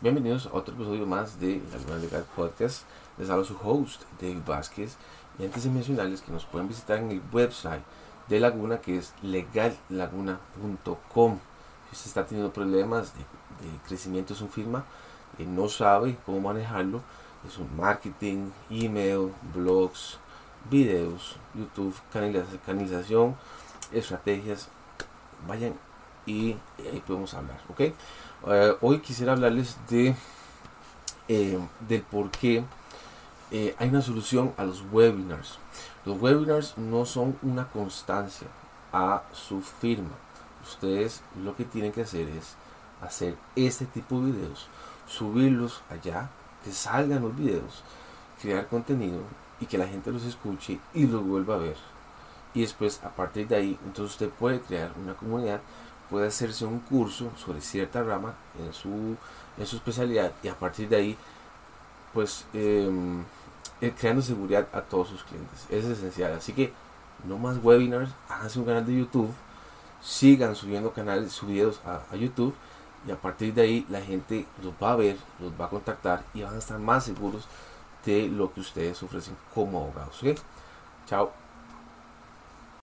Bienvenidos a otro episodio más de Laguna Legal Podcast. Les hablo su host, David Vázquez. Y antes de mencionarles que nos pueden visitar en el website de Laguna, que es legallaguna.com. Si usted está teniendo problemas de, crecimiento de su firma, y no sabe cómo manejarlo, es un marketing, email, blogs, videos, YouTube, canalización, estrategias, vayan y ahí podemos hablar, ¿ok? Eh, hoy quisiera hablarles de eh, del por qué eh, hay una solución a los webinars. Los webinars no son una constancia a su firma. Ustedes lo que tienen que hacer es hacer este tipo de videos, subirlos allá, que salgan los videos, crear contenido y que la gente los escuche y los vuelva a ver. Y después, a partir de ahí, entonces usted puede crear una comunidad puede hacerse un curso sobre cierta rama en su, en su especialidad y a partir de ahí, pues em, eh, creando seguridad a todos sus clientes. es esencial. Así que no más webinars, háganse un canal de YouTube, sigan subiendo canales, subidos a, YouTube y a partir de ahí la gente los va a ver, los va a contactar y van a estar más seguros de lo que ustedes ofrecen como abogados. Chao.